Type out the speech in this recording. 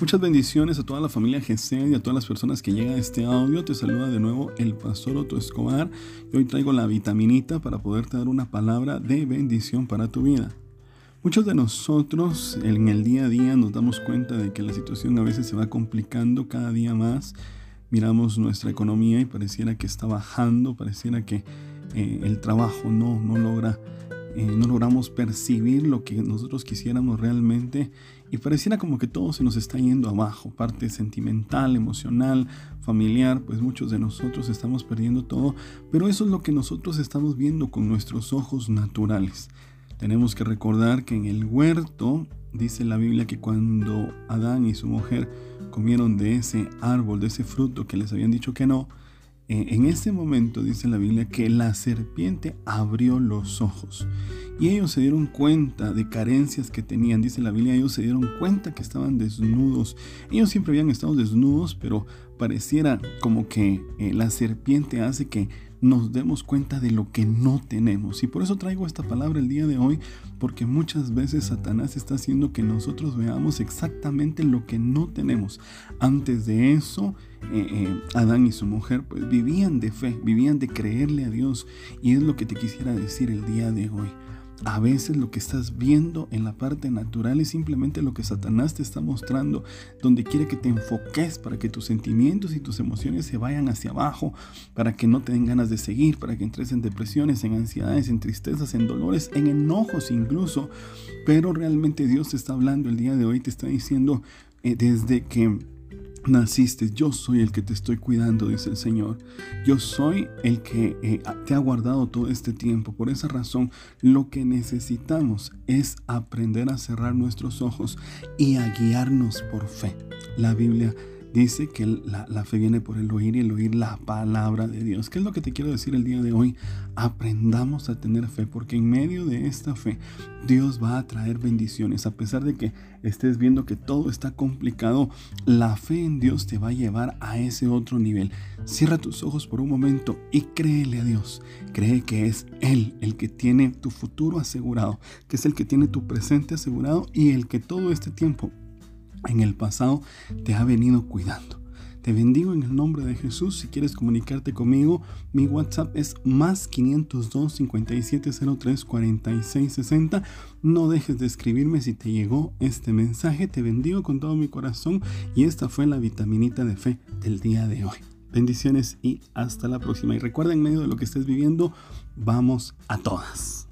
Muchas bendiciones a toda la familia GC y a todas las personas que llegan a este audio. Te saluda de nuevo el pastor Otto Escobar y hoy traigo la vitaminita para poderte dar una palabra de bendición para tu vida. Muchos de nosotros en el día a día nos damos cuenta de que la situación a veces se va complicando cada día más. Miramos nuestra economía y pareciera que está bajando, pareciera que eh, el trabajo no, no logra no logramos percibir lo que nosotros quisiéramos realmente y pareciera como que todo se nos está yendo abajo, parte sentimental, emocional, familiar, pues muchos de nosotros estamos perdiendo todo, pero eso es lo que nosotros estamos viendo con nuestros ojos naturales. Tenemos que recordar que en el huerto dice la Biblia que cuando Adán y su mujer comieron de ese árbol, de ese fruto que les habían dicho que no, en ese momento dice la Biblia que la serpiente abrió los ojos y ellos se dieron cuenta de carencias que tenían. Dice la Biblia, ellos se dieron cuenta que estaban desnudos. Ellos siempre habían estado desnudos, pero pareciera como que eh, la serpiente hace que nos demos cuenta de lo que no tenemos. Y por eso traigo esta palabra el día de hoy, porque muchas veces Satanás está haciendo que nosotros veamos exactamente lo que no tenemos. Antes de eso, eh, eh, Adán y su mujer pues vivían de fe, vivían de creerle a Dios. Y es lo que te quisiera decir el día de hoy. A veces lo que estás viendo en la parte natural es simplemente lo que Satanás te está mostrando, donde quiere que te enfoques para que tus sentimientos y tus emociones se vayan hacia abajo, para que no te den ganas de seguir, para que entres en depresiones, en ansiedades, en tristezas, en dolores, en enojos incluso. Pero realmente Dios te está hablando el día de hoy, te está diciendo eh, desde que naciste, yo soy el que te estoy cuidando, dice el Señor. Yo soy el que eh, te ha guardado todo este tiempo. Por esa razón, lo que necesitamos es aprender a cerrar nuestros ojos y a guiarnos por fe. La Biblia Dice que la, fe viene por el oír y el oír la palabra de Dios. ¿Qué es lo que te quiero decir el día de hoy? Aprendamos a tener fe porque en medio de esta fe Dios va a traer bendiciones. A pesar de que estés viendo que todo está complicado, la fe en Dios te va a llevar a ese otro nivel. Cierra tus ojos por un momento y créele a Dios. Cree que es Él el que tiene tu futuro asegurado, que es el que tiene tu presente asegurado y el que todo este tiempo en el pasado te ha venido cuidando. Te bendigo en el nombre de Jesús. Si quieres comunicarte conmigo, mi WhatsApp es más 502 5703 4660. No dejes de escribirme si te llegó este mensaje. Te bendigo con todo mi corazón y esta fue la vitaminita de fe del día de hoy. Bendiciones y hasta la próxima. Y recuerda en medio de lo que estés viviendo, vamos a todas.